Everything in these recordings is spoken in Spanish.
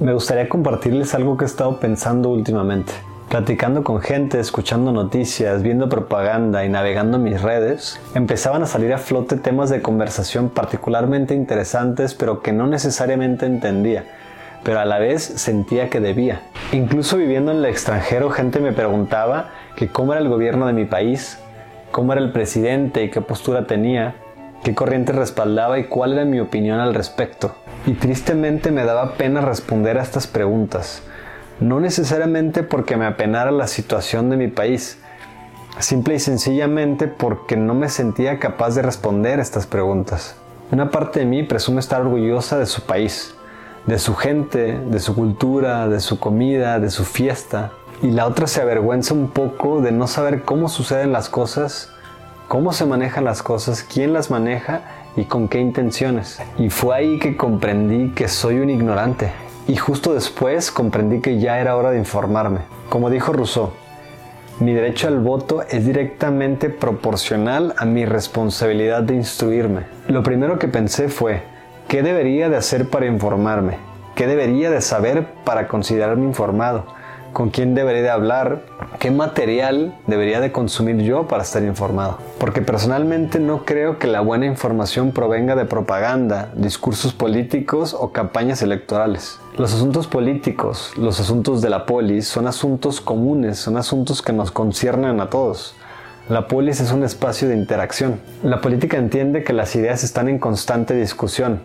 Me gustaría compartirles algo que he estado pensando últimamente. Platicando con gente, escuchando noticias, viendo propaganda y navegando mis redes, empezaban a salir a flote temas de conversación particularmente interesantes pero que no necesariamente entendía, pero a la vez sentía que debía. Incluso viviendo en el extranjero gente me preguntaba que cómo era el gobierno de mi país, cómo era el presidente y qué postura tenía, qué corriente respaldaba y cuál era mi opinión al respecto. Y tristemente me daba pena responder a estas preguntas. No necesariamente porque me apenara la situación de mi país, simple y sencillamente porque no me sentía capaz de responder estas preguntas. Una parte de mí presume estar orgullosa de su país, de su gente, de su cultura, de su comida, de su fiesta, y la otra se avergüenza un poco de no saber cómo suceden las cosas, cómo se manejan las cosas, quién las maneja y con qué intenciones. Y fue ahí que comprendí que soy un ignorante y justo después comprendí que ya era hora de informarme. Como dijo Rousseau, mi derecho al voto es directamente proporcional a mi responsabilidad de instruirme. Lo primero que pensé fue, ¿qué debería de hacer para informarme? ¿Qué debería de saber para considerarme informado? Con quién debería de hablar, qué material debería de consumir yo para estar informado. Porque personalmente no creo que la buena información provenga de propaganda, discursos políticos o campañas electorales. Los asuntos políticos, los asuntos de la polis son asuntos comunes, son asuntos que nos conciernen a todos. La polis es un espacio de interacción. La política entiende que las ideas están en constante discusión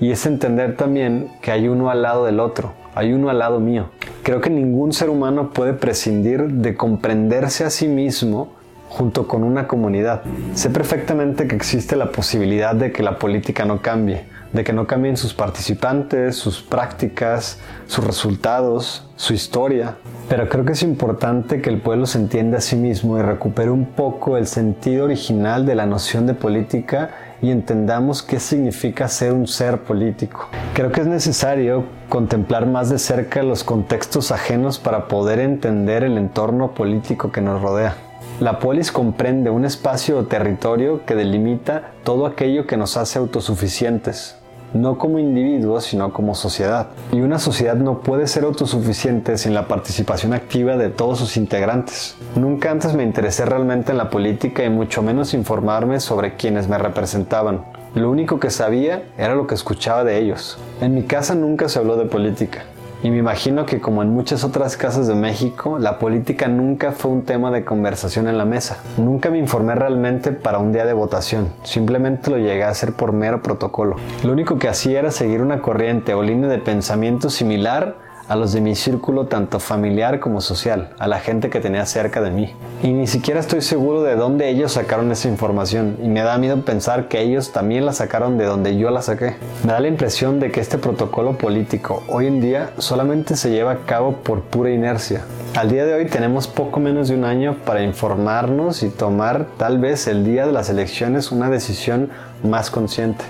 y es entender también que hay uno al lado del otro, hay uno al lado mío. Creo que ningún ser humano puede prescindir de comprenderse a sí mismo junto con una comunidad. Sé perfectamente que existe la posibilidad de que la política no cambie, de que no cambien sus participantes, sus prácticas, sus resultados, su historia. Pero creo que es importante que el pueblo se entienda a sí mismo y recupere un poco el sentido original de la noción de política y entendamos qué significa ser un ser político. Creo que es necesario contemplar más de cerca los contextos ajenos para poder entender el entorno político que nos rodea. La polis comprende un espacio o territorio que delimita todo aquello que nos hace autosuficientes, no como individuos, sino como sociedad. Y una sociedad no puede ser autosuficiente sin la participación activa de todos sus integrantes. Nunca antes me interesé realmente en la política y mucho menos informarme sobre quienes me representaban. Lo único que sabía era lo que escuchaba de ellos. En mi casa nunca se habló de política. Y me imagino que como en muchas otras casas de México, la política nunca fue un tema de conversación en la mesa. Nunca me informé realmente para un día de votación, simplemente lo llegué a hacer por mero protocolo. Lo único que hacía era seguir una corriente o línea de pensamiento similar a los de mi círculo tanto familiar como social, a la gente que tenía cerca de mí. Y ni siquiera estoy seguro de dónde ellos sacaron esa información y me da miedo pensar que ellos también la sacaron de donde yo la saqué. Me da la impresión de que este protocolo político hoy en día solamente se lleva a cabo por pura inercia. Al día de hoy tenemos poco menos de un año para informarnos y tomar tal vez el día de las elecciones una decisión más consciente.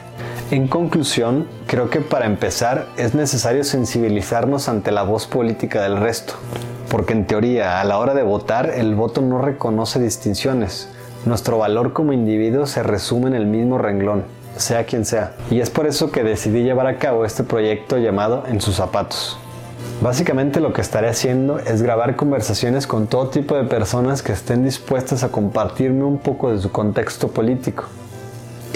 En conclusión, creo que para empezar es necesario sensibilizarnos ante la voz política del resto, porque en teoría a la hora de votar el voto no reconoce distinciones. Nuestro valor como individuo se resume en el mismo renglón, sea quien sea. Y es por eso que decidí llevar a cabo este proyecto llamado En sus zapatos. Básicamente lo que estaré haciendo es grabar conversaciones con todo tipo de personas que estén dispuestas a compartirme un poco de su contexto político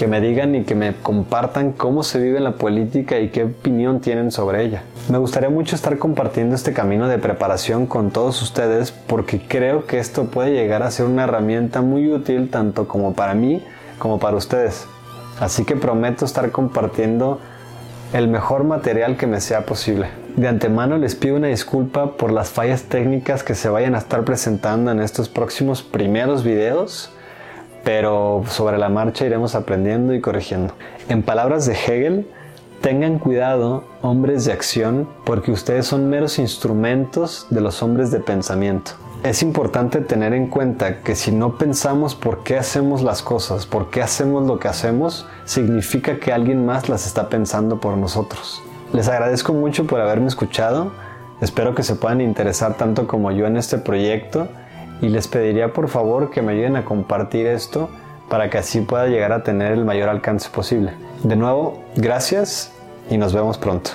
que me digan y que me compartan cómo se vive la política y qué opinión tienen sobre ella. Me gustaría mucho estar compartiendo este camino de preparación con todos ustedes porque creo que esto puede llegar a ser una herramienta muy útil tanto como para mí como para ustedes. Así que prometo estar compartiendo el mejor material que me sea posible. De antemano les pido una disculpa por las fallas técnicas que se vayan a estar presentando en estos próximos primeros videos pero sobre la marcha iremos aprendiendo y corrigiendo. En palabras de Hegel, tengan cuidado, hombres de acción, porque ustedes son meros instrumentos de los hombres de pensamiento. Es importante tener en cuenta que si no pensamos por qué hacemos las cosas, por qué hacemos lo que hacemos, significa que alguien más las está pensando por nosotros. Les agradezco mucho por haberme escuchado, espero que se puedan interesar tanto como yo en este proyecto y les pediría por favor que me ayuden a compartir esto para que así pueda llegar a tener el mayor alcance posible. De nuevo, gracias y nos vemos pronto.